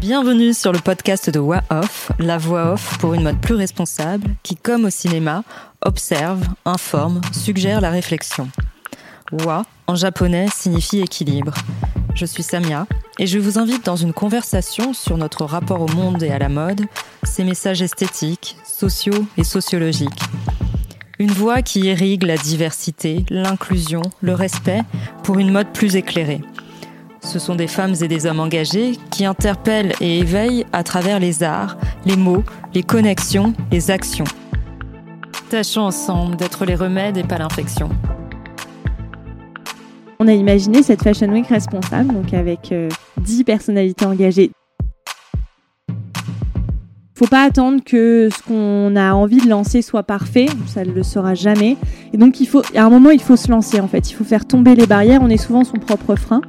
Bienvenue sur le podcast de Voix Off, la voix off pour une mode plus responsable qui, comme au cinéma, observe, informe, suggère la réflexion. Wa en japonais signifie équilibre. Je suis Samia et je vous invite dans une conversation sur notre rapport au monde et à la mode, ses messages esthétiques, sociaux et sociologiques. Une voix qui irrigue la diversité, l'inclusion, le respect pour une mode plus éclairée. Ce sont des femmes et des hommes engagés qui interpellent et éveillent à travers les arts, les mots, les connexions, les actions. Tâchons ensemble d'être les remèdes et pas l'infection. On a imaginé cette Fashion Week responsable, donc avec 10 euh, personnalités engagées. Faut pas attendre que ce qu'on a envie de lancer soit parfait, ça ne le sera jamais. Et donc à un moment, il faut se lancer en fait. Il faut faire tomber les barrières. On est souvent son propre frein.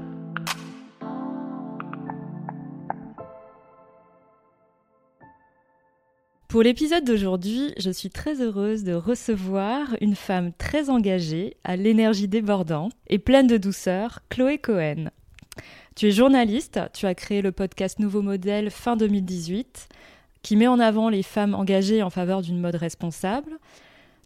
Pour l'épisode d'aujourd'hui, je suis très heureuse de recevoir une femme très engagée, à l'énergie débordante et pleine de douceur, Chloé Cohen. Tu es journaliste, tu as créé le podcast Nouveau Modèle fin 2018, qui met en avant les femmes engagées en faveur d'une mode responsable.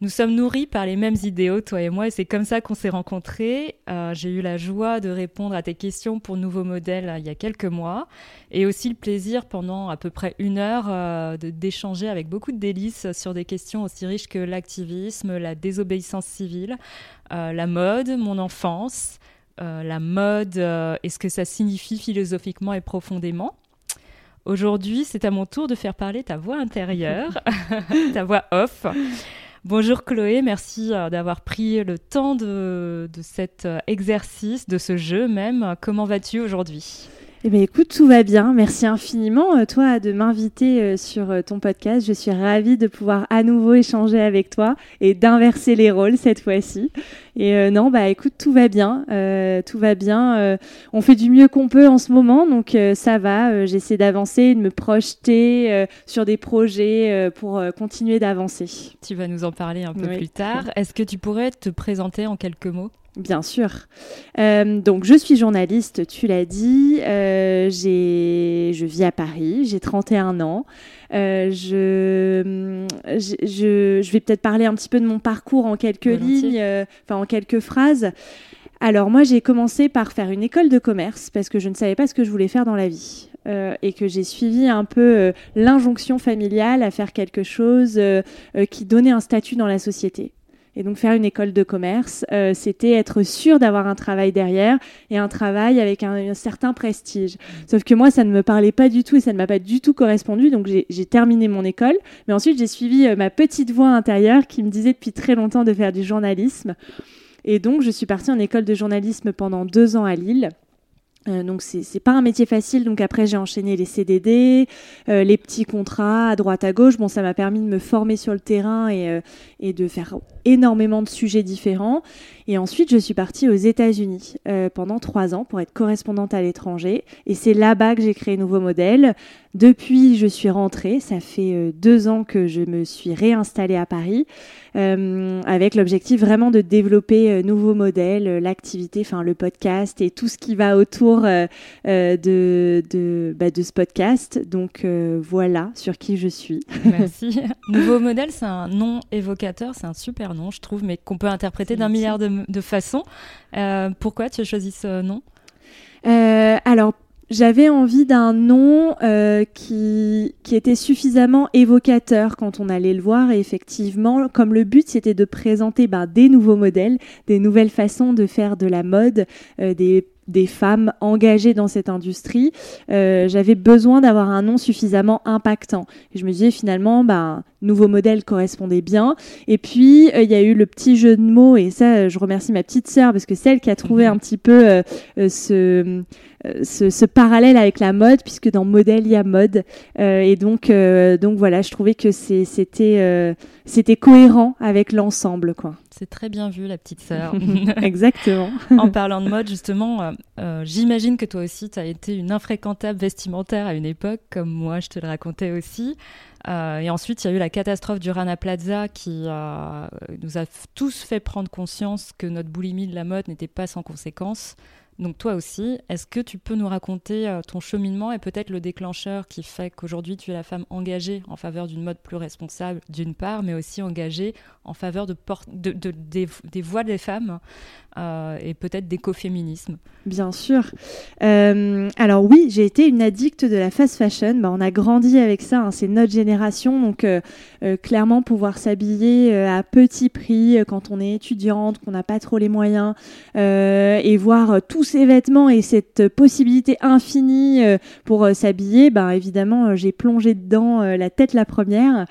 Nous sommes nourris par les mêmes idéaux, toi et moi, et c'est comme ça qu'on s'est rencontrés. Euh, j'ai eu la joie de répondre à tes questions pour Nouveau Modèle euh, il y a quelques mois, et aussi le plaisir pendant à peu près une heure euh, d'échanger avec beaucoup de délices sur des questions aussi riches que l'activisme, la désobéissance civile, la mode, mon enfance, la mode et ce que ça signifie philosophiquement et profondément. Aujourd'hui, c'est à mon tour de faire parler ta voix intérieure, ta voix off. Bonjour Chloé, merci euh, d'avoir pris le temps de, cet euh, exercice, de ce jeu même. Comment vas-tu aujourd'hui? Eh bien, écoute, tout va bien. Merci infiniment, euh, toi, de m'inviter sur ton podcast. Je suis ravie de pouvoir à nouveau échanger avec toi et d'inverser les rôles cette fois-ci. Et non, bah écoute, tout va bien. tout va bien. on fait du mieux qu'on peut en ce moment, donc ça va. J'essaie d'avancer, de me projeter sur des projets pour continuer d'avancer. Tu vas nous en parler un peu plus tard. Est-ce que tu pourrais te présenter en quelques mots? Bien sûr. Euh, donc, je suis journaliste, tu l'as dit. Euh, je vis à Paris, j'ai 31 ans. Euh, je, je, je, vais peut-être parler un petit peu de mon parcours en quelques lignes, enfin en quelques phrases. Alors, moi, j'ai commencé par faire une école de commerce parce que je ne savais pas ce que je voulais faire dans la vie. et que j'ai suivi un peu l'injonction familiale à faire quelque chose qui donnait un statut dans la société. Et donc faire une école de commerce, euh, c'était être sûr d'avoir un travail derrière et un travail avec un, certain prestige. Sauf que moi, ça ne me parlait pas du tout et ça ne m'a pas du tout correspondu. Donc j'ai terminé mon école, mais ensuite j'ai suivi euh, ma petite voix intérieure qui me disait depuis très longtemps de faire du journalisme. Et donc je suis partie en école de journalisme pendant deux ans à Lille. Euh, donc c'est pas un métier facile. Donc après j'ai enchaîné les CDD, euh, les petits contrats à droite à gauche. Bon ça m'a permis de me former sur le terrain et, euh, et de faire énormément de sujets différents. Et ensuite je suis partie aux États-Unis pendant trois ans pour être correspondante à l'étranger. Et c'est là-bas que j'ai créé Nouveau Modèle. Depuis je suis rentrée. Ça fait deux ans que je me suis réinstallée à Paris. Euh, avec l'objectif vraiment de développer euh, nouveaux modèles, euh, l'activité, enfin le podcast et tout ce qui va autour de, de, bah, de ce podcast. Donc voilà sur qui je suis. Merci. Nouveau modèle, c'est un nom évocateur, c'est un super nom, je trouve, mais qu'on peut interpréter d'un milliard de, de façons. pourquoi tu as choisi ce nom? Alors j'avais envie d'un nom euh, qui, qui était suffisamment évocateur quand on allait le voir. Et effectivement, comme le but c'était de présenter ben, des nouveaux modèles, des nouvelles façons de faire de la mode, euh, des des femmes engagées dans cette industrie, euh, j'avais besoin d'avoir un nom suffisamment impactant. Et je me disais finalement, ben, nouveau modèle correspondait bien. Et puis, il y a eu le petit jeu de mots, et ça, je remercie ma petite sœur, parce que c'est elle qui a trouvé mhm. un petit peu ce, euh, ce, parallèle avec la mode, puisque dans modèle, il y a mode. Euh, et donc, euh, donc voilà, je trouvais que c'était c'était cohérent avec l'ensemble. quoi. C'est très bien vu, la petite sœur. Exactement. en parlant de mode, justement, j'imagine que toi aussi, tu as été une infréquentable vestimentaire à une époque, comme moi, je te le racontais aussi. et ensuite, il y a eu la catastrophe du Rana Plaza qui nous a tous fait prendre conscience que notre boulimie de la mode n'était pas sans conséquences. Donc toi aussi, est-ce que tu peux nous raconter euh, ton cheminement et peut-être le déclencheur qui fait qu'aujourd'hui tu es la femme engagée en faveur d'une mode plus responsable d'une part, mais aussi engagée en faveur de, de, des, voix des femmes euh, et peut-être d'écoféminisme? Bien sûr. Euh, alors oui, j'ai été une addicte de la fast fashion. Bah, on a grandi avec ça, hein. c'est notre génération. Donc clairement, pouvoir s'habiller à petit prix quand on est étudiante, qu'on n'a pas trop les moyens, et voir tout ces vêtements et cette possibilité infinie euh, pour euh, s'habiller, ben évidemment, euh, j'ai plongé dedans la tête la première.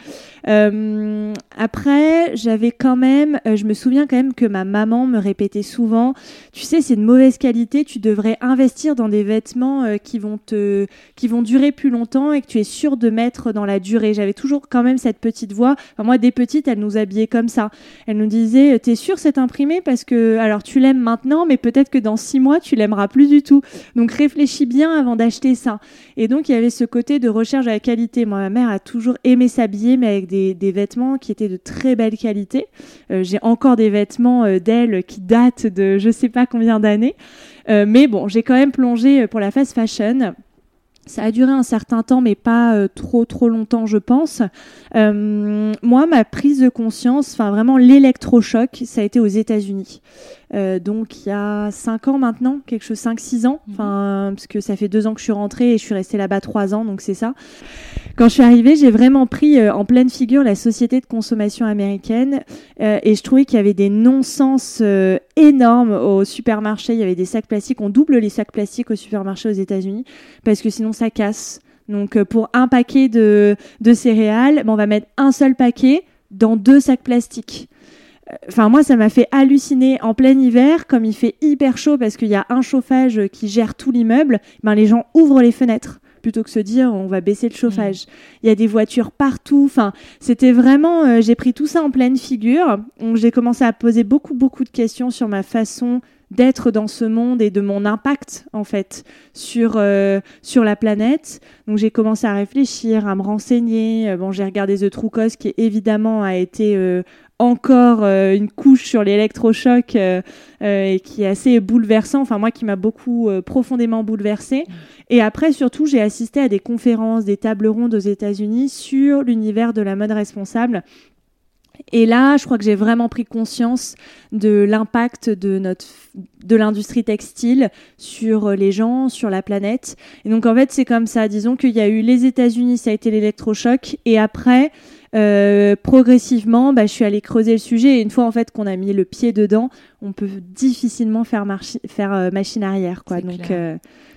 après, j'avais quand même, je me souviens quand même que ma maman me répétait souvent, tu sais, c'est de mauvaise qualité, tu devrais investir dans des vêtements qui vont te, qui vont durer plus longtemps et que tu es sûr de mettre dans la durée. J'avais toujours quand même cette petite voix. moi, des petites, elle nous habillait comme ça. Elle nous disait, t'es sûr c'est imprimé? Parce que, alors tu l'aimes maintenant, mais peut-être que dans six mois tu l'aimeras plus du tout. Donc réfléchis bien avant d'acheter ça. Et donc il y avait ce côté de recherche à la qualité. Moi, ma mère a toujours aimé s'habiller, mais avec des, vêtements qui étaient de très belle qualité. Euh, j'ai encore des vêtements euh, d'elle qui datent de je sais pas combien d'années. Euh, mais bon, j'ai quand même plongé pour la fast fashion. Ça a duré un certain temps, mais pas trop trop longtemps, je pense. moi, ma prise de conscience, enfin vraiment l'électrochoc, ça a été aux États-Unis. Euh, donc il y a 5 ans maintenant, quelque chose 5-6 ans, mhm. enfin parce que ça fait 2 ans que je suis rentrée et je suis restée là-bas 3 ans, donc c'est ça. Quand je suis arrivée, j'ai vraiment pris euh, en pleine figure la société de consommation américaine euh, et je trouvais qu'il y avait des non-sens énormes au supermarché. Il y avait des sacs plastiques, on double les sacs plastiques au supermarché aux États-Unis parce que sinon ça casse. Donc pour un paquet de, de céréales, ben, on va mettre un seul paquet dans deux sacs plastiques. Enfin, moi, ça m'a fait halluciner en plein hiver, comme il fait hyper chaud parce qu'il y a un chauffage qui gère tout l'immeuble. Ben, les gens ouvrent les fenêtres plutôt que se dire on va baisser le chauffage. Il y a des voitures partout. Enfin, c'était vraiment. Euh, j'ai pris tout ça en pleine figure. J'ai commencé à poser beaucoup, beaucoup de questions sur ma façon d'être dans ce monde et de mon impact en fait sur euh, sur la planète. Donc j'ai commencé à réfléchir, à me renseigner. Euh, bon, j'ai regardé The True Cause qui évidemment a été encore euh, une couche sur l'électrochoc euh, euh, et qui est assez bouleversant. Enfin, moi qui m'a beaucoup profondément bouleversé. Et après, surtout, j'ai assisté à des conférences, des tables rondes aux États-Unis sur l'univers de la mode responsable. Et là, je crois que j'ai vraiment pris conscience de l'impact de notre de l'industrie textile sur les gens, sur la planète. Et donc en fait, c'est comme ça. Disons qu'il y a eu les États-Unis, ça a été l'électrochoc, et après, euh, progressivement, bah, je suis allée creuser le sujet. Et une fois en fait qu'on a mis le pied dedans, on peut difficilement faire, faire euh, machine arrière. Quoi. Donc, euh,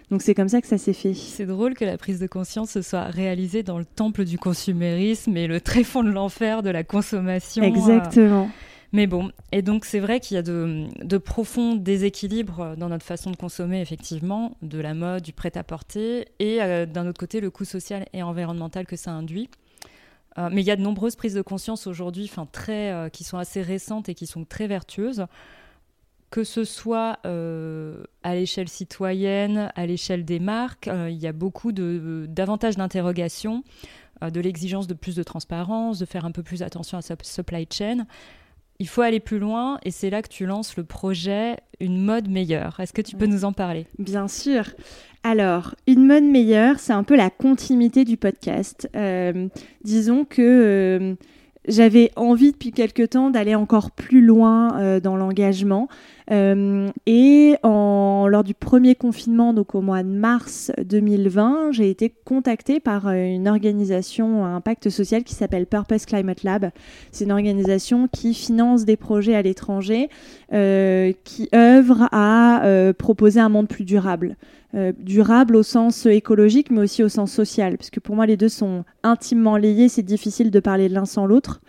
donc c'est comme ça que ça s'est fait. C'est drôle que la prise de conscience se soit réalisée dans le temple du consumérisme et le tréfonds de l'enfer de la consommation. Exactement. Mais bon, et donc c'est vrai qu'il y a de, de, profonds déséquilibres dans notre façon de consommer, effectivement, de la mode, du prêt-à-porter, et d'un autre côté, le coût social et environnemental que ça induit. Euh, mais il y a de nombreuses prises de conscience aujourd'hui, très, euh, qui sont assez récentes et qui sont très vertueuses, que ce soit euh, à l'échelle citoyenne, à l'échelle des marques. il y a beaucoup de, davantage d'interrogations, de l'exigence de plus de transparence, de faire un peu plus attention à sa supply chain. Il faut aller plus loin et c'est là que tu lances le projet Une mode meilleure. Est-ce que tu peux nous en parler? Bien sûr. Alors, une mode meilleure, c'est un peu la continuité du podcast. Euh, disons que euh, j'avais envie depuis quelque temps d'aller encore plus loin euh, dans l'engagement. Et en, lors du premier confinement, donc au mois de mars 2020, j'ai été contactée par une organisation à impact social qui s'appelle Purpose Climate Lab. C'est une organisation qui finance des projets à l'étranger, qui œuvre à proposer un monde plus durable. Euh, durable au sens écologique, mais aussi au sens social, parce que pour moi, les deux sont intimement liés, c'est difficile de parler l'un sans l'autre.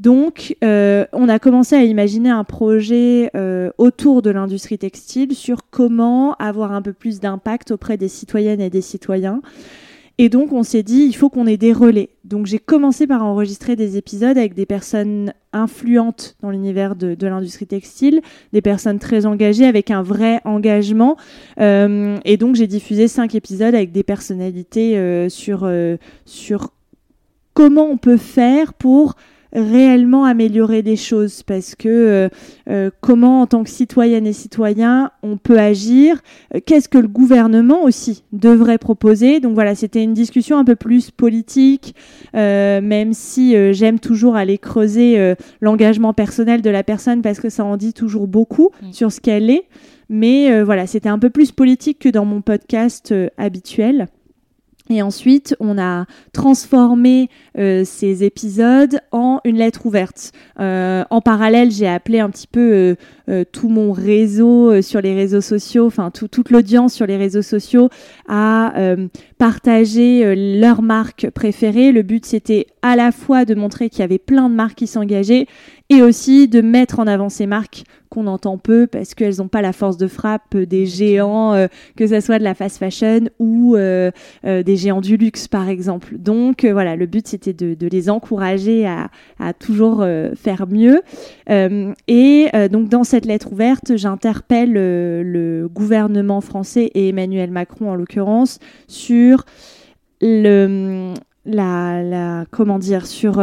Donc, euh, on a commencé à imaginer un projet euh, autour de l'industrie textile sur comment avoir un peu plus d'impact auprès des citoyennes et des citoyens. Et donc, on s'est dit, il faut qu'on ait des relais. Donc, j'ai commencé par enregistrer des épisodes avec des personnes influentes dans l'univers de, l'industrie textile, des personnes très engagées avec un vrai engagement. Euh, et donc, j'ai diffusé cinq épisodes avec des personnalités sur, sur comment on peut faire pour réellement améliorer des choses parce que euh, euh, comment en tant que citoyenne et citoyen on peut agir, euh, qu'est-ce que le gouvernement aussi devrait proposer? Donc voilà, c'était une discussion un peu plus politique, même si j'aime toujours aller creuser l'engagement personnel de la personne parce que ça en dit toujours beaucoup mm. sur ce qu'elle est. Mais voilà, c'était un peu plus politique que dans mon podcast habituel. Et ensuite, on a transformé euh, ces épisodes en une lettre ouverte. Euh, en parallèle, j'ai appelé un petit peu euh, tout mon réseau sur les réseaux sociaux, enfin toute l'audience sur les réseaux sociaux, à partager leurs marques préférées. Le but, c'était à la fois de montrer qu'il y avait plein de marques qui s'engageaient et aussi de mettre en avant ces marques qu'on entend peu parce qu'elles n'ont pas la force de frappe des géants, euh, que ce soit de la fast fashion ou euh, euh, des géants du luxe par exemple. Donc voilà, le but c'était de, de, les encourager à, à toujours faire mieux. et donc dans cette lettre ouverte, j'interpelle le gouvernement français et Emmanuel Macron en l'occurrence sur le la, la comment dire sur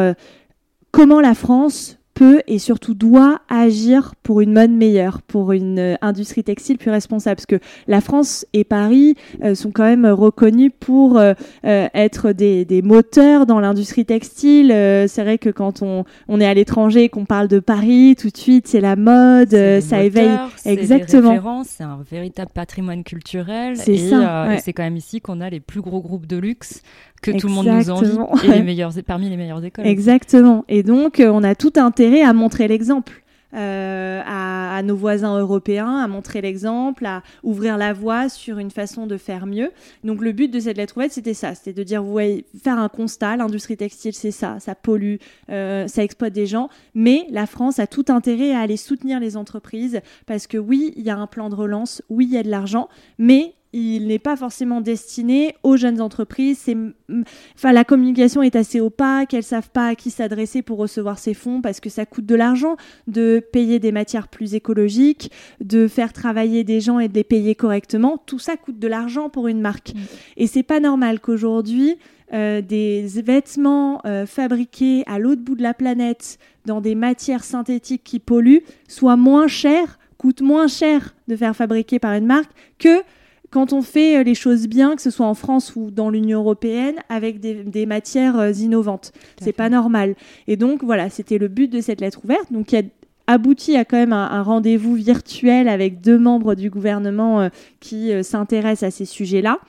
comment la France peut et surtout doit agir pour une mode meilleure, pour une euh, industrie textile plus responsable. Parce que la France et Paris euh, sont quand même reconnus pour euh, être des, des, moteurs dans l'industrie textile. c'est vrai que quand on, on est à l'étranger et qu'on parle de Paris, tout de suite c'est la mode, ça éveille. Exactement. C'est un véritable patrimoine culturel. C'est ça. Et c'est quand même ici qu'on a les plus gros groupes de luxe que tout le monde nous envie et les meilleurs, parmi les meilleures écoles. Exactement. Et donc, euh, on a tout intérêt à montrer l'exemple. Euh, à, nos voisins européens, à montrer l'exemple, à ouvrir la voie sur une façon de faire mieux. Donc le but de cette lettre ouverte, c'était ça, c'était de dire, vous voyez, faire un constat, l'industrie textile, c'est ça, ça pollue, euh, ça exploite des gens, mais la France a tout intérêt à aller soutenir les entreprises parce que oui, il y a un plan de relance, oui, il y a de l'argent, mais il n'est pas forcément destiné aux jeunes entreprises. C'est, enfin, la communication est assez opaque. Elles savent pas à qui s'adresser pour recevoir ces fonds parce que ça coûte de l'argent de payer des matières plus écologiques, de faire travailler des gens et de les payer correctement. Tout ça coûte de l'argent pour une marque. Mm. Et c'est pas normal qu'aujourd'hui euh, des vêtements euh, fabriqués à l'autre bout de la planète dans des matières synthétiques qui polluent soient moins chers, coûtent moins cher de faire fabriquer par une marque que quand on fait euh, les choses bien, que ce soit en France ou dans l'Union européenne, avec des, matières euh, innovantes. C'est pas normal. Et donc, voilà, c'était le but de cette lettre ouverte. Donc, y a abouti à quand même un, rendez-vous virtuel avec deux membres du gouvernement euh, qui s'intéressent à ces sujets-là.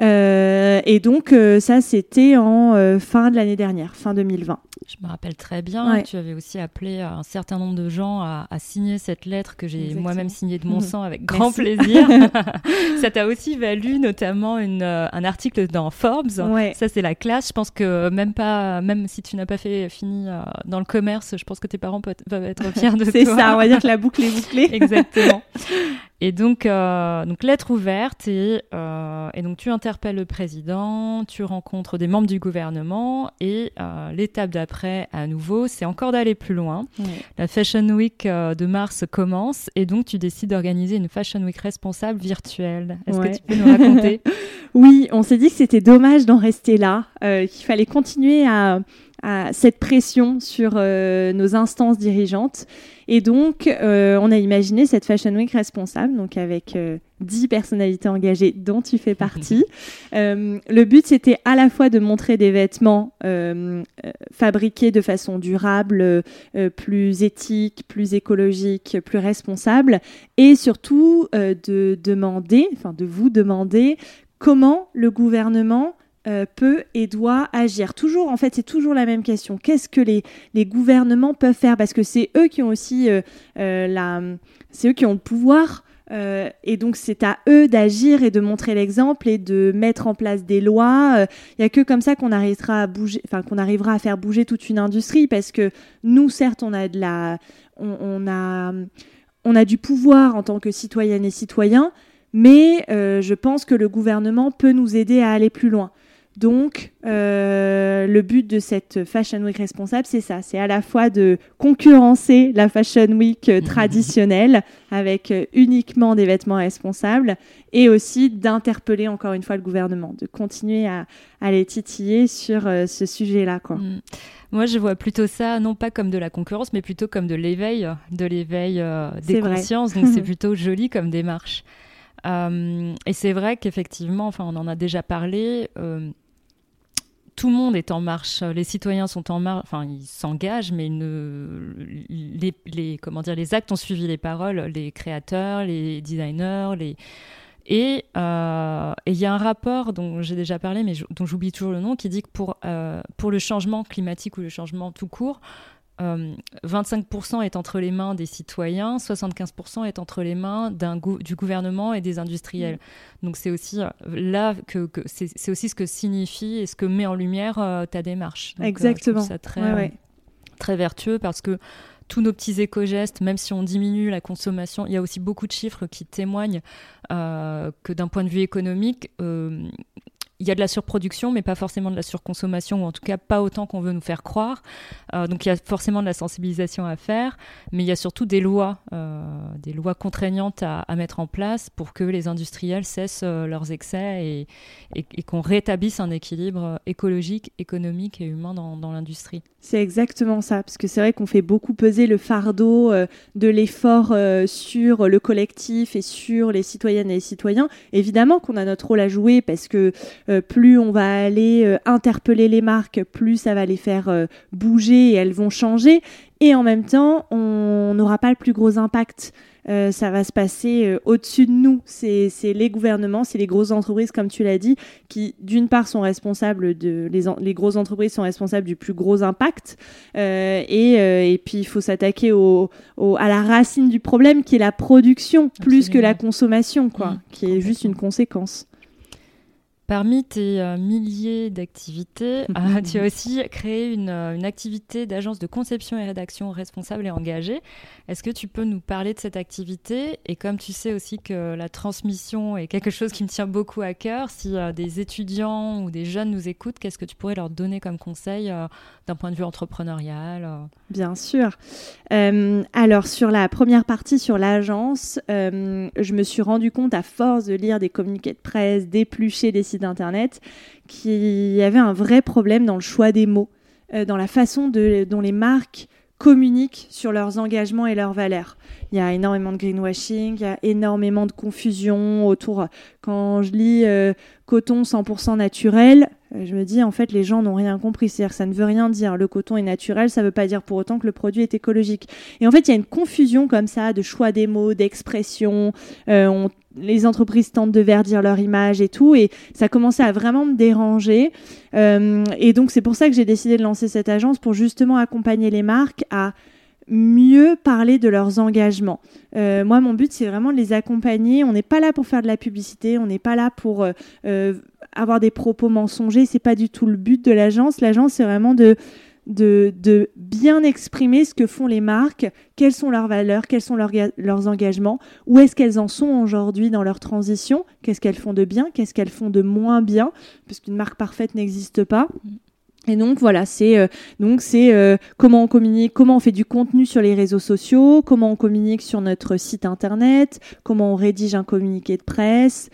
Et donc, ça, c'était en fin de l'année dernière, fin 2020. Je me rappelle très bien. Tu avais aussi appelé un certain nombre de gens à, signer cette lettre que j'ai moi-même signée de mon mhm. sang avec grand plaisir. ça t'a aussi valu notamment une, euh, un article dans Forbes. Ça, c'est la classe. Je pense que même pas, même si tu n'as pas fait fini euh, dans le commerce, je pense que tes parents peuvent, être fiers de toi. c'est ça. On va dire que la boucle est bouclée. Exactement. Et donc, euh, donc lettre ouverte, et, euh, et, donc tu interpelles le président, tu rencontres des membres du gouvernement, et euh, l'étape d'après, à nouveau, c'est encore d'aller plus loin. La Fashion Week de mars commence, et donc tu décides d'organiser une Fashion Week responsable virtuelle. Est-ce que tu peux nous raconter Oui, on s'est dit que c'était dommage d'en rester là, qu'il fallait continuer à à cette pression sur nos instances dirigeantes. Et donc, euh, on a imaginé cette Fashion Week responsable, donc avec euh, dix 10 personnalités engagées dont tu fais partie. le but, c'était à la fois de montrer des vêtements fabriqués de façon durable, plus éthique, plus écologique, plus responsable, et surtout de demander, enfin de vous demander comment le gouvernement euh, peut et doit agir. Toujours, en fait, c'est toujours la même question. Qu'est-ce que les, gouvernements peuvent faire? Parce que c'est eux qui ont aussi euh, euh, la, c'est eux qui ont le pouvoir. et donc c'est à eux d'agir et de montrer l'exemple et de mettre en place des lois. Il n'y a que comme ça qu'on arrivera à bouger, enfin qu'on arrivera à faire bouger toute une industrie parce que nous certes on a de la, on a, on a du pouvoir en tant que citoyennes et citoyens, mais je pense que le gouvernement peut nous aider à aller plus loin. Donc, euh, le but de cette Fashion Week responsable, c'est ça. C'est à la fois de concurrencer la Fashion Week euh, traditionnelle avec euh, uniquement des vêtements responsables et aussi d'interpeller encore une fois le gouvernement, de continuer à, les titiller sur ce sujet-là. Mm. Moi, je vois plutôt ça, non pas comme de la concurrence, mais plutôt comme de l'éveil, de l'éveil des consciences. Donc, c'est plutôt joli comme démarche. et c'est vrai qu'effectivement, enfin, on en a déjà parlé tout le monde est en marche, les citoyens sont en marche, enfin ils s'engagent, mais les, comment dire, les actes ont suivi les paroles, les créateurs, les designers, les... Euh, et il y a un rapport dont j'ai déjà parlé, mais dont j'oublie toujours le nom, qui dit que pour, euh, pour le changement climatique ou le changement tout court, 25% euh, est entre les mains des citoyens, 75% est entre les mains du gouvernement et des industriels. Mm. Donc c'est aussi euh, là que, c'est aussi ce que signifie et ce que met en lumière euh, ta démarche. Exactement. ça très, très vertueux parce que tous nos petits éco-gestes, même si on diminue la consommation, il y a aussi beaucoup de chiffres qui témoignent que d'un point de vue économique, il y a de la surproduction, mais pas forcément de la surconsommation, ou en tout cas pas autant qu'on veut nous faire croire. Euh, donc il y a forcément de la sensibilisation à faire, mais il y a surtout des lois, euh, des lois contraignantes à, mettre en place pour que les industriels cessent euh, leurs excès et, qu'on rétablisse un équilibre écologique, économique et humain dans, l'industrie. C'est exactement ça, parce que c'est vrai qu'on fait beaucoup peser le fardeau de l'effort sur le collectif et sur les citoyennes et les citoyens. Évidemment qu'on a notre rôle à jouer parce que plus on va aller euh, interpeller les marques, plus ça va les faire euh, bouger et elles vont changer. Et en même temps, on n'aura pas le plus gros impact. ça va se passer au-dessus de nous. C'est les gouvernements, c'est les grosses entreprises, comme tu l'as dit, qui d'une part sont responsables de les, les, grosses entreprises sont responsables du plus gros impact. Et, et, puis il faut s'attaquer au, à la racine du problème, qui est la production, plus que la consommation, quoi, mmh, qui est juste une conséquence. Parmi tes euh, milliers d'activités, euh, tu as aussi créé une, euh, une activité d'agence de conception et rédaction responsable et engagée. Est-ce que tu peux nous parler de cette activité? Et comme tu sais aussi que la transmission est quelque chose qui me tient beaucoup à cœur, si des étudiants ou des jeunes nous écoutent, qu'est-ce que tu pourrais leur donner comme conseil d'un point de vue entrepreneurial Bien sûr. alors sur la première partie, sur l'agence, je me suis rendu compte à force de lire des communiqués de presse, d'éplucher des sites Internet, qui avait un vrai problème dans le choix des mots, euh, dans la façon dont les marques communiquent sur leurs engagements et leurs valeurs. Il y a énormément de greenwashing, il y a énormément de confusion autour. Quand je lis euh, coton 100% naturel, euh, je me dis en fait les gens n'ont rien compris. C'est-à-dire ça ne veut rien dire. Le coton est naturel, ça ne veut pas dire pour autant que le produit est écologique. Et en fait, il y a une confusion comme ça de choix des mots, d'expression. on les entreprises tentent de verdir leur image et tout, et ça commençait à vraiment me déranger. Euh, et donc c'est pour ça que j'ai décidé de lancer cette agence pour justement accompagner les marques à mieux parler de leurs engagements. Euh, moi, mon but, c'est vraiment de les accompagner. On n'est pas là pour faire de la publicité, on n'est pas là pour euh, avoir des propos mensongers. C'est pas du tout le but de l'agence. L'agence, c'est vraiment de de, bien exprimer ce que font les marques, quelles sont leurs valeurs, quels sont leurs, engagements, où est-ce qu'elles en sont aujourd'hui dans leur transition, qu'est-ce qu'elles font de bien, qu'est-ce qu'elles font de moins bien, parce qu'une marque parfaite n'existe pas. Et donc voilà, c'est euh, donc c'est euh, comment on communique, comment on fait du contenu sur les réseaux sociaux, comment on communique sur notre site internet, comment on rédige un communiqué de presse,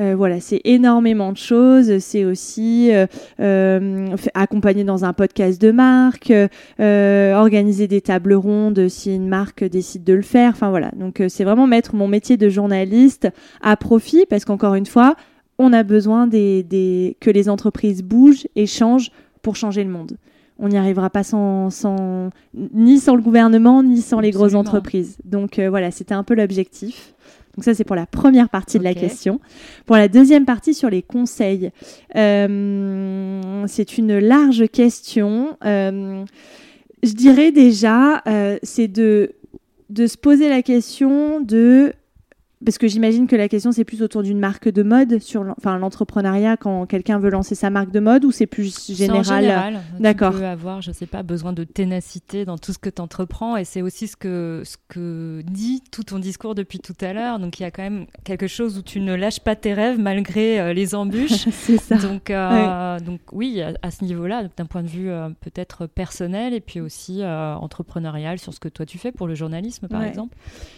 euh, voilà, c'est énormément de choses. C'est aussi euh, euh, accompagner dans un podcast de marque, organiser des tables rondes si une marque décide de le faire. Enfin voilà, donc c'est vraiment mettre mon métier de journaliste à profit parce qu'encore une fois, on a besoin des, que les entreprises bougent et changent pour changer le monde. On n'y arrivera pas sans, sans, ni sans le gouvernement, ni sans les grosses entreprises. Donc voilà, c'était un peu l'objectif. Donc ça, c'est pour la première partie de la question. Pour la deuxième partie sur les conseils, euh, c'est une large question. Euh, je dirais déjà, euh, c'est de, de se poser la question de parce que j'imagine que la question c'est plus autour d'une marque de mode sur enfin l'entrepreneuriat quand quelqu'un veut lancer sa marque de mode ou c'est plus général, général D'accord. Tu peux avoir, je sais pas, besoin de ténacité dans tout ce que tu entreprends et c'est aussi ce que ce que dit tout ton discours depuis tout à l'heure. Donc il y a quand même quelque chose où tu ne lâches pas tes rêves malgré euh, les embûches. c'est ça. Donc euh, donc oui, à, ce niveau-là, d'un point de vue euh, peut-être personnel et puis aussi entrepreneurial sur ce que toi tu fais pour le journalisme par exemple.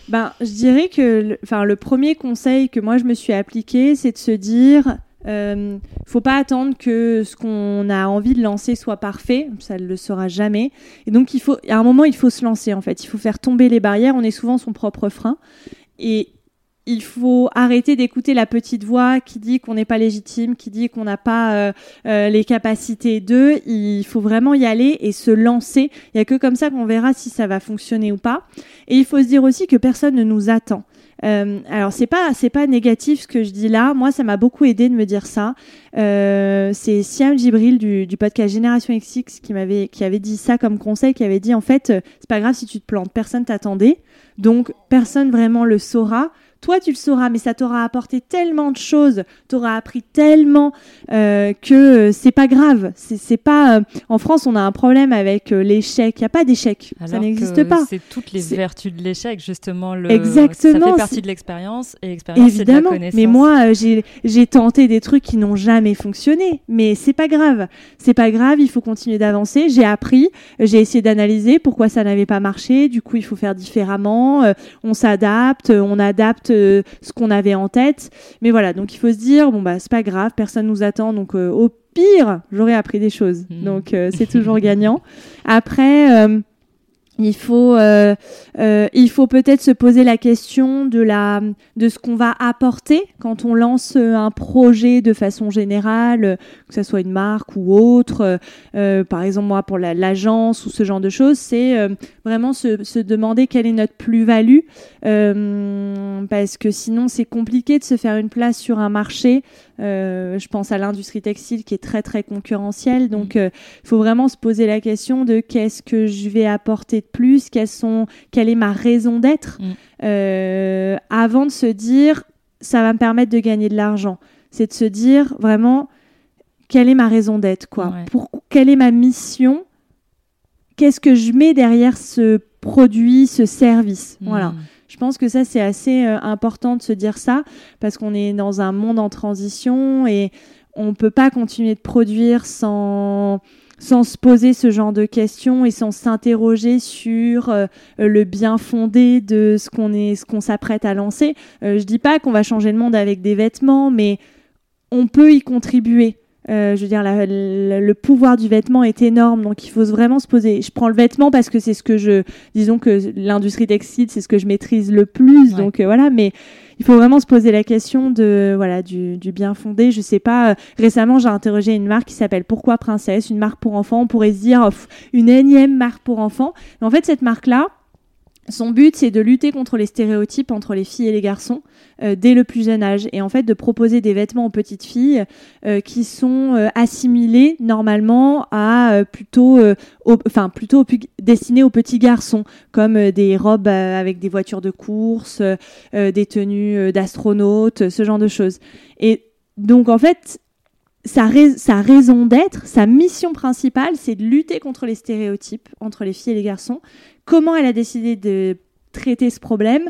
Ben je dirais que enfin le premier conseil que moi je me suis appliqué, c'est de se dire euh, faut pas attendre que ce qu'on a envie de lancer soit parfait, ça ne le sera jamais. Et donc il faut, à un moment, il faut se lancer en fait. Il faut faire tomber les barrières. On est souvent son propre frein et il faut arrêter d'écouter la petite voix qui dit qu'on n'est pas légitime, qui dit qu'on n'a pas euh, euh, les capacités d'eux. Il faut vraiment y aller et se lancer. Il n'y a que comme ça qu'on verra si ça va fonctionner ou pas. Et il faut se dire aussi que personne ne nous attend. Euh, alors c'est pas c'est pas négatif ce que je dis là. Moi ça m'a beaucoup aidé de me dire ça. Euh, c'est Siam Gibril du, du, podcast Génération XX qui m'avait qui avait dit ça comme conseil, qui avait dit en fait euh, c'est pas grave si tu te plantes, personne t'attendait, donc personne vraiment le saura. Toi, tu le sauras, mais ça t'aura apporté tellement de choses, t'aura appris tellement euh, que c'est pas grave. C'est pas. Euh, en France, on a un problème avec euh, l'échec. Il y a pas d'échec. Ça n'existe pas. C'est toutes les vertus de l'échec, justement. Le... Exactement. Ça fait partie de l'expérience et l'expérience, c'est de la connaissance. Mais moi, j'ai tenté des trucs qui n'ont jamais fonctionné. Mais c'est pas grave. C'est pas grave. Il faut continuer d'avancer. J'ai appris. J'ai essayé d'analyser pourquoi ça n'avait pas marché. Du coup, il faut faire différemment. on s'adapte. On adapte euh, ce qu'on avait en tête. Mais voilà, donc il faut se dire, bon, bah, c'est pas grave, personne nous attend, donc euh, au pire, j'aurais appris des choses. Mmh. Donc euh, c'est toujours gagnant. Après, il faut, euh, euh, il faut peut-être se poser la question de, la, de ce qu'on va apporter quand on lance un projet de façon générale, que ce soit une marque ou autre. Euh, par exemple, moi, pour l'agence ou ce genre de choses, c'est vraiment se, se, demander quelle est notre plus-value, parce que sinon, c'est compliqué de se faire une place sur un marché euh, je pense à l'industrie textile qui est très très concurrentielle. Donc, mm. euh, il faut vraiment se poser la question de qu'est-ce que je vais apporter de plus, sont, quelle est ma raison d'être, mm. euh, avant de se dire ça va me permettre de gagner de l'argent. C'est de se dire vraiment quelle est ma raison d'être, quoi. Pour, quelle est ma mission? Qu'est-ce que je mets derrière ce produit, ce service? Voilà. Mm. Je pense que ça, c'est assez euh, important de se dire ça, parce qu'on est dans un monde en transition et on ne peut pas continuer de produire sans sans se poser ce genre de questions et sans s'interroger sur euh, le bien fondé de ce qu'on est, ce qu'on s'apprête à lancer. Euh, je dis pas qu'on va changer le monde avec des vêtements, mais on peut y contribuer. Euh, je veux dire, le pouvoir du vêtement est énorme, donc il faut vraiment se poser. Je prends le vêtement parce que c'est ce que je, disons que l'industrie textile, c'est ce que je maîtrise le plus, donc euh, voilà. Mais il faut vraiment se poser la question de voilà du, bien fondé. Je sais pas. Euh, récemment, j'ai interrogé une marque qui s'appelle Pourquoi Princesse, une marque pour enfants. On pourrait se dire une énième marque pour enfants. Mais en fait, cette marque là son but, c'est de lutter contre les stéréotypes entre les filles et les garçons euh, dès le plus jeune âge et en fait de proposer des vêtements aux petites filles euh, qui sont euh, assimilés normalement à plutôt, enfin plutôt destinés aux petits garçons, comme des robes avec des voitures de course, des tenues d'astronautes, ce genre de choses. Et donc en fait, sa, sa, raison d'être, sa mission principale, c'est de lutter contre les stéréotypes entre les filles et les garçons comment elle a décidé de traiter ce problème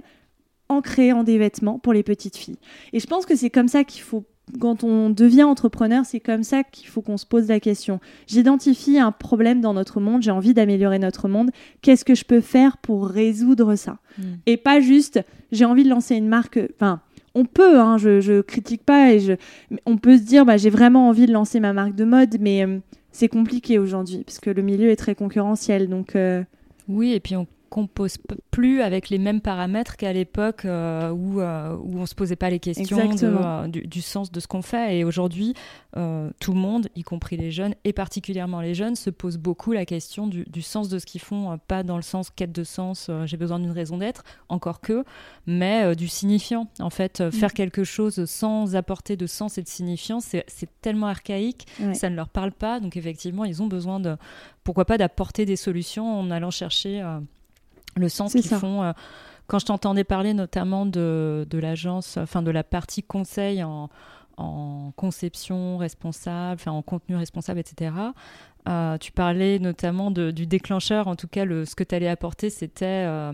en créant des vêtements pour les petites filles. Et je pense que c'est comme ça qu'il faut, quand on devient entrepreneur, c'est comme ça qu'il faut qu'on se pose la question. J'identifie un problème dans notre monde, j'ai envie d'améliorer notre monde. Qu'est-ce que je peux faire pour résoudre ça? Mm. Et pas juste, j'ai envie de lancer une marque. Enfin, on peut, hein, je, je critique pas, et je, on peut se dire, bah, j'ai vraiment envie de lancer ma marque de mode, mais euh, c'est compliqué aujourd'hui parce que le milieu est très concurrentiel. Donc, euh, oui, et puis on compose plus avec les mêmes paramètres qu'à l'époque euh, où, euh, où on se posait pas les questions euh, du, sens de ce qu'on fait. Et aujourd'hui, tout le monde, y compris les jeunes, et particulièrement les jeunes, se pose beaucoup la question du, sens de ce qu'ils font, pas dans le sens quête de sens, j'ai besoin d'une raison d'être, encore que, mais du signifiant. En fait, mm. faire quelque chose sans apporter de sens et de signifiant, c'est tellement archaïque, ça ne leur parle pas. Donc effectivement, ils ont besoin de, pourquoi pas, d'apporter des solutions en allant chercher le sens qu'ils font euh, quand je t'entendais parler notamment de, de l'agence, enfin de la partie conseil en, en conception responsable, enfin en contenu responsable, etc. Euh, tu parlais notamment de, du déclencheur, en tout cas le, ce que tu allais apporter, c'était euh,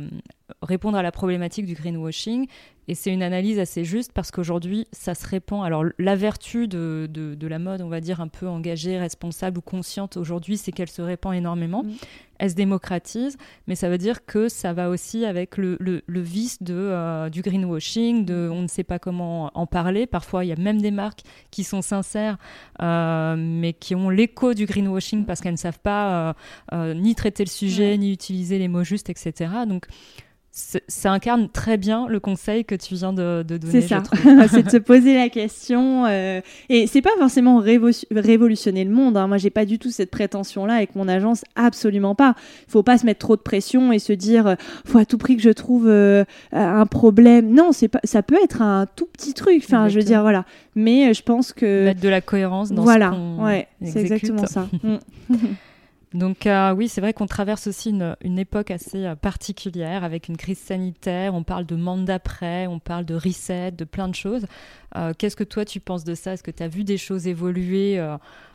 répondre à la problématique du greenwashing. Et c'est une analyse assez juste parce qu'aujourd'hui, ça se répand. Alors la vertu de, de, de, la mode, on va dire un peu engagée, responsable ou consciente aujourd'hui, c'est qu'elle se répand énormément. Mm. Elle se démocratise, mais ça veut dire que ça va aussi avec le, le, le vice de, euh, du greenwashing, de on ne sait pas comment en parler. Parfois, il y a même des marques qui sont sincères, euh, mais qui ont l'écho du greenwashing parce qu'elles ne savent pas euh, ni traiter le sujet, ouais. ni utiliser les mots justes, etc. Donc, ça incarne très bien le conseil que tu viens de, de donner. C'est ça, c'est de se poser la question. Euh, et c'est pas forcément révolutionner le monde. Hein. Moi, j'ai pas du tout cette prétention-là avec mon agence, absolument pas. Il faut pas se mettre trop de pression et se dire, euh, faut à tout prix que je trouve euh, un problème. Non, c'est pas. Ça peut être un tout petit truc. Enfin, exactement. je veux dire, voilà. Mais euh, je pense que mettre de la cohérence dans voilà. ce qu'on ouais, c'est exactement ça. Donc euh, oui, c'est vrai qu'on traverse aussi une, époque assez euh, particulière avec une crise sanitaire. On parle de monde d'après, on parle de reset, de plein de choses. Euh, Qu'est-ce que toi tu penses de ça? Est-ce que tu as vu des choses évoluer,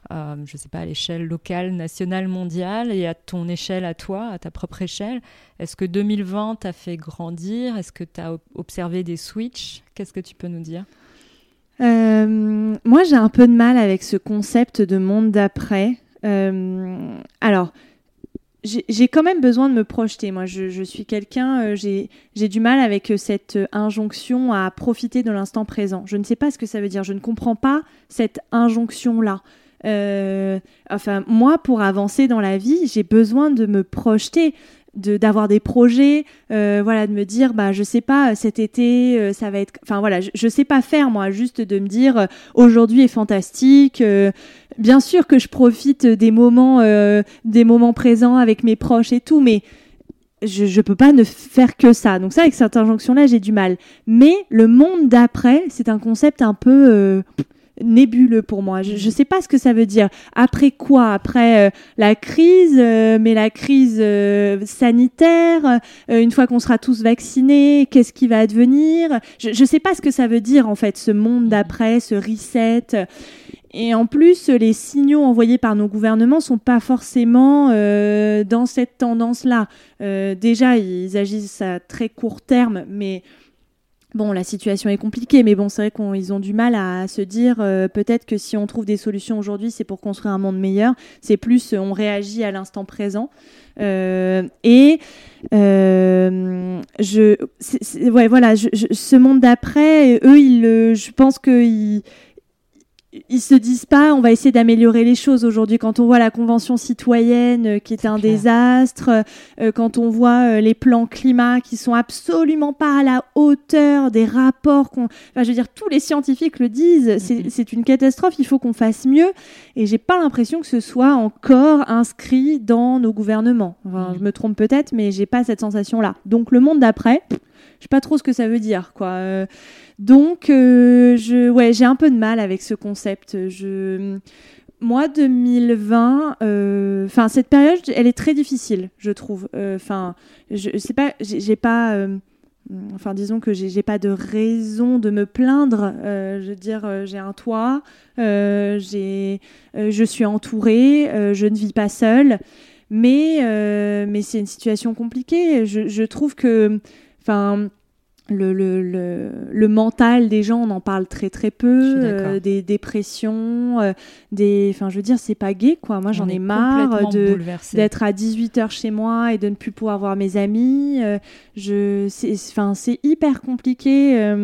je ne sais pas, à l'échelle locale, nationale, mondiale et à ton échelle à toi, à ta propre échelle? Est-ce que 2020 t'a fait grandir? Est-ce que tu as observé des switches? Qu'est-ce que tu peux nous dire? Moi, j'ai un peu de mal avec ce concept de monde d'après. Euh, alors, j'ai quand même besoin de me projeter. Moi, je, suis quelqu'un, euh, j'ai du mal avec cette injonction à profiter de l'instant présent. Je ne sais pas ce que ça veut dire. Je ne comprends pas cette injonction-là. Euh, enfin, moi, pour avancer dans la vie, j'ai besoin de me projeter de d'avoir des projets euh, voilà de me dire bah je sais pas cet été euh, ça va être enfin voilà je, je sais pas faire moi juste de me dire euh, aujourd'hui est fantastique euh, bien sûr que je profite des moments euh, des moments présents avec mes proches et tout mais je, je peux pas ne faire que ça donc ça avec cette injonction là j'ai du mal mais le monde d'après c'est un concept un peu euh, nébuleux pour moi. Je ne sais pas ce que ça veut dire. Après quoi? Après euh, la crise, mais la crise sanitaire, une fois qu'on sera tous vaccinés, qu'est-ce qui va advenir? Je ne sais pas ce que ça veut dire en fait, ce monde d'après, ce reset. Et en plus, les signaux envoyés par nos gouvernements sont pas forcément euh, dans cette tendance-là. Euh, déjà, ils agissent à très court terme, mais Bon, la situation est compliquée, mais bon, c'est vrai qu'ils ont du mal à se dire euh, peut-être que si on trouve des solutions aujourd'hui, c'est pour construire un monde meilleur. C'est plus, on réagit à l'instant présent. Euh, et je, c ouais, voilà, ce monde d'après, eux, ils, je pense qu'ils ils se disent pas on va essayer d'améliorer les choses aujourd'hui quand on voit la convention citoyenne euh, qui est, est un clair. désastre euh, quand on voit euh, les plans climat qui sont absolument pas à la hauteur des rapports qu'on enfin je veux dire tous les scientifiques le disent c'est mm -hmm. une catastrophe il faut qu'on fasse mieux et j'ai pas l'impression que ce soit encore inscrit dans nos gouvernements enfin, mm -hmm. je me trompe peut-être mais j'ai pas cette sensation là donc le monde d'après je sais pas trop ce que ça veut dire quoi. Euh, donc euh, je ouais j'ai un peu de mal avec ce concept. Je moi 2020 euh, enfin cette période elle est très difficile je trouve. Enfin je sais pas j'ai pas enfin disons que j'ai pas de raison de me plaindre. Je veux dire j'ai un toit euh, je suis entourée je ne vis pas seule. Mais mais c'est une situation compliquée. Je trouve que enfin le, le, le, le, mental des gens, on en parle très très peu, euh, des dépressions, euh, des, enfin je veux dire, c'est pas gay quoi. Moi j'en ai marre de d'être à 18 h chez moi et de ne plus pouvoir voir mes amis. Euh, je, enfin c'est hyper compliqué.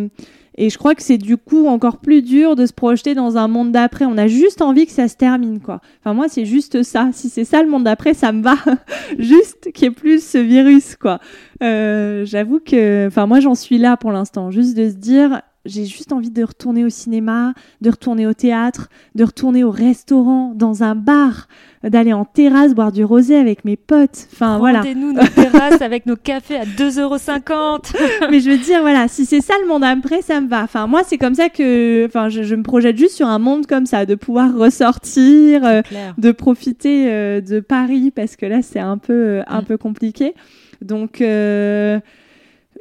Et je crois que c'est du coup encore plus dur de se projeter dans un monde d'après. On a juste envie que ça se termine, quoi. Enfin, moi, c'est juste ça. Si c'est ça le monde d'après, ça me va. juste qu'il y ait plus ce virus, quoi. Euh, J'avoue que, enfin, moi, j'en suis là pour l'instant. Juste de se dire, j'ai juste envie de retourner au cinéma, de retourner au théâtre, de retourner au restaurant, dans un bar, d'aller en terrasse boire du rosé avec mes potes. Enfin voilà. nous nos terrasses avec nos cafés à 2,50€. Mais je veux dire, voilà, si c'est ça le monde après, ça me va. Enfin, moi, c'est comme ça que enfin, je, je, me projette juste sur un monde comme ça, de pouvoir ressortir, euh, de profiter euh, de Paris, parce que là, c'est un peu, euh, un mm. peu compliqué. Donc,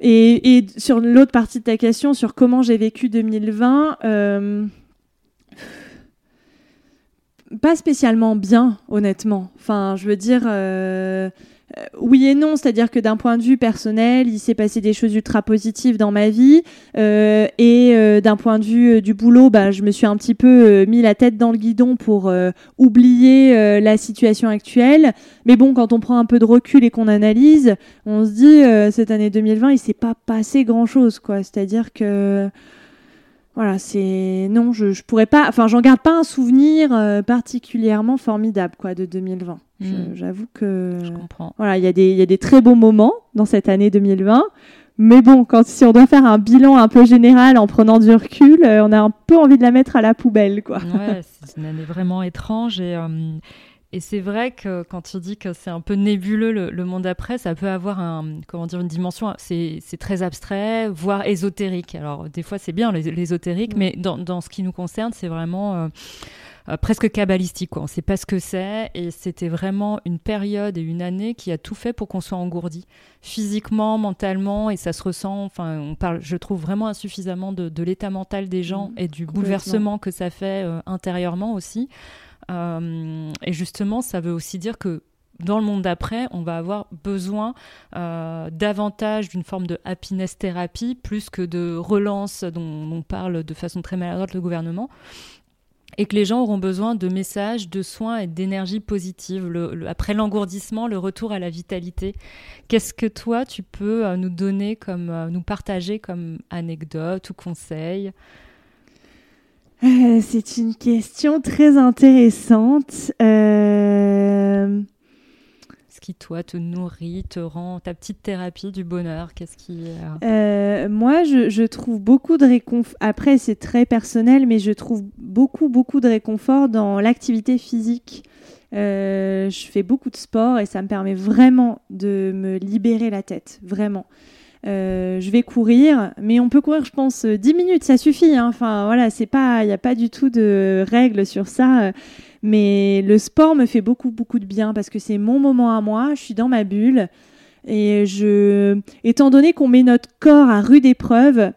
Et, sur l'autre partie de ta question, sur comment j'ai vécu 2020, euh, pas spécialement bien, honnêtement. Enfin, je veux dire, euh, euh, oui et non, c'est-à-dire que d'un point de vue personnel, il s'est passé des choses ultra positives dans ma vie, euh, et euh, d'un point de vue euh, du boulot, bah, je me suis un petit peu euh, mis la tête dans le guidon pour oublier la situation actuelle. Mais bon, quand on prend un peu de recul et qu'on analyse, on se dit cette année 2020, il s'est pas passé grand-chose, quoi. C'est-à-dire que voilà, c'est non, je, je pourrais pas, enfin, j'en garde pas un souvenir euh, particulièrement formidable, quoi, de 2020. Je- Mm. J'avoue que Je comprends. voilà, il y, a des- il y a des très beaux moments dans cette année 2020. Mais bon, quand, si on doit faire un bilan un peu général en prenant du recul, euh, on a un peu envie de la mettre à la poubelle, quoi. Ouais, c'est une année vraiment étrange et, euh, et c'est vrai que quand tu dis que c'est un peu nébuleux le, le monde après, ça peut avoir un, comment dire, une dimension, c'est très abstrait, voire ésotérique. Alors des fois c'est bien l'és- l'ésotérique, mais dans, dans ce qui nous concerne, c'est vraiment euh, euh, presque kabbalistique. Quoi. On ne sait pas ce que c'est et c'était vraiment une période et une année qui a tout fait pour qu'on soit engourdi physiquement, mentalement et ça se ressent. Enfin, on parle, je trouve vraiment insuffisamment de, de l'état mental des gens Mhm, et du bouleversement que ça fait euh, intérieurement aussi. Euh, et justement, ça veut aussi dire que dans le monde d'après, on va avoir besoin euh, davantage d'une forme de happiness thérapie plus que de relance dont on parle de façon très maladroite le gouvernement. Et que les gens auront besoin de messages, de soins et d'énergie positive. Après l'engourdissement, le retour à la vitalité. Qu'est-ce que toi, tu peux euh, nous donner comme, nous partager comme anecdote ou conseil Euh, c'est une question très intéressante. Euh, Ce qui, toi, te nourrit, te rend ta petite thérapie du bonheur Qu'est-ce qui. euh, moi, je, je trouve beaucoup de réconfort. Après, c'est très personnel, mais je trouve beaucoup, beaucoup de réconfort dans l'activité physique. Je fais beaucoup de sport et ça me permet vraiment de me libérer la tête, vraiment. Euh, je vais courir, mais on peut courir, je pense, euh, 10 minutes, ça suffit. hein. Enfin, voilà, c'est pas, il n'y a pas du tout de règles sur ça. Mais le sport me fait beaucoup, beaucoup de bien parce que c'est mon moment à moi. Je suis dans ma bulle et je, étant donné qu'on met notre corps à rude épreuve,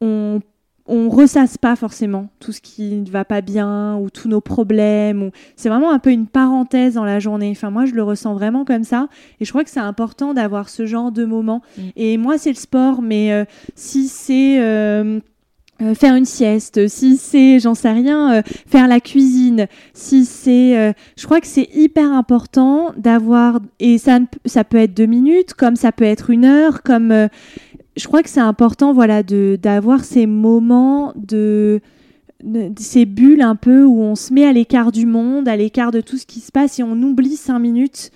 on on ressasse pas forcément tout ce qui ne va pas bien ou tous nos problèmes. Ou... C'est vraiment un peu une parenthèse dans la journée. Enfin, moi, je le ressens vraiment comme ça. Et je crois que c'est important d'avoir ce genre de moment. Mm. Et moi, c'est le sport, mais euh, si c'est euh, euh, faire une sieste, si c'est, j'en sais rien, euh, faire la cuisine, si c'est, euh, je crois que c'est hyper important d'avoir, et ça, ça peut être deux minutes, comme ça peut être une heure, comme, je crois que c'est important, voilà, d'avoir ces moments de ces bulles un peu où on se met à l'écart du monde, à l'écart de tout ce qui se passe et on oublie cinq minutes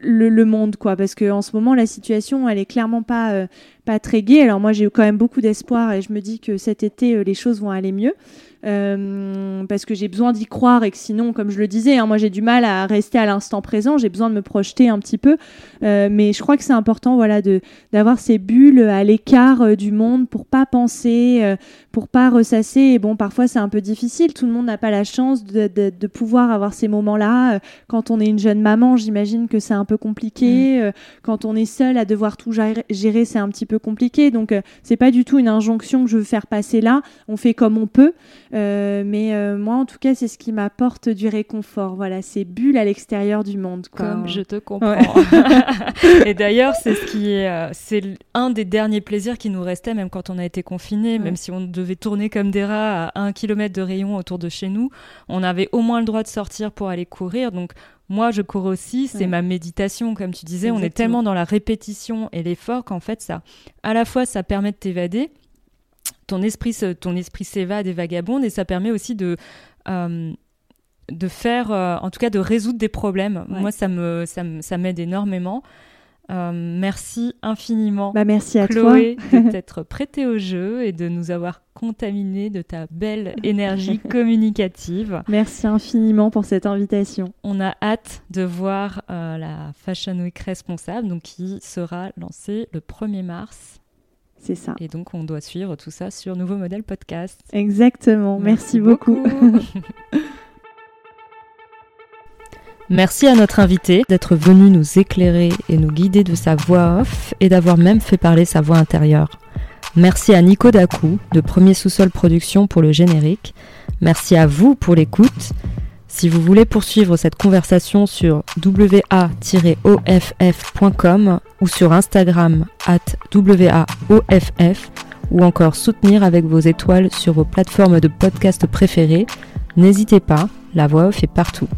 le, monde quoi. Parce que en ce moment la situation elle est clairement pas euh, pas très gaie alors moi j'ai quand même beaucoup d'espoir et je me dis que cet été euh, les choses vont aller mieux euh, parce que j'ai besoin d'y croire et que sinon comme je le disais hein, moi j'ai du mal à rester à l'instant présent. J'ai besoin de me projeter un petit peu. Euh, mais je crois que c'est important voilà de d'avoir ces bulles à l'écart euh, du monde pour pas penser pour pas ressasser. Et bon parfois c'est un peu difficile. Tout le monde n'a pas la chance de, de, de pouvoir avoir ces moments là quand on est une jeune maman j'imagine que c'est un peu compliqué. Euh, quand on est seul à devoir tout gérer, c'est un petit peu compliqué donc euh, c'est pas du tout une injonction que je veux faire passer là on fait comme on peut Euh, mais euh, moi en tout cas c'est ce qui m'apporte du réconfort voilà ces bulles à l'extérieur du monde quoi. Comme je te comprends. et d'ailleurs, c'est ce qui est, c'est un des derniers plaisirs qui nous restait, même quand on a été confinés, Ouais. même si on devait tourner comme des rats à un kilomètre de rayon autour de chez nous, on avait au moins le droit de sortir pour aller courir. Donc moi, je cours aussi, c'est Ouais. ma méditation, comme tu disais. On est tellement dans la répétition et l'effort qu'en fait, ça, à la fois, ça permet de t'évader. Ton esprit, ton esprit s'évade et vagabonde, et ça permet aussi de euh, de faire, euh, en tout cas, de résoudre des problèmes. Ouais. Moi, ça me, ça me- ça m'aide énormément. Euh, merci infiniment, bah merci à Chloé, toi de t'être prêtée au jeu et de nous avoir contaminé de ta belle énergie communicative. merci infiniment pour cette invitation On a hâte de voir euh, la Fashion Week responsable, donc qui sera lancée le 1er mars. c'est ça Et donc, on doit suivre tout ça sur Nouveau Modèle Podcast. exactement merci, beaucoup. Merci à notre invité d'être venu nous éclairer et nous guider de sa voix off et d'avoir même fait parler sa voix intérieure. Merci à Nico Dacou de Premier Sous-Sol Production pour le générique. Merci à vous pour l'écoute. Si vous voulez poursuivre cette conversation sur wa-off.com ou sur Instagram at waoff ou encore soutenir avec vos étoiles sur vos plateformes de podcast préférées, n'hésitez pas, la voix off est partout.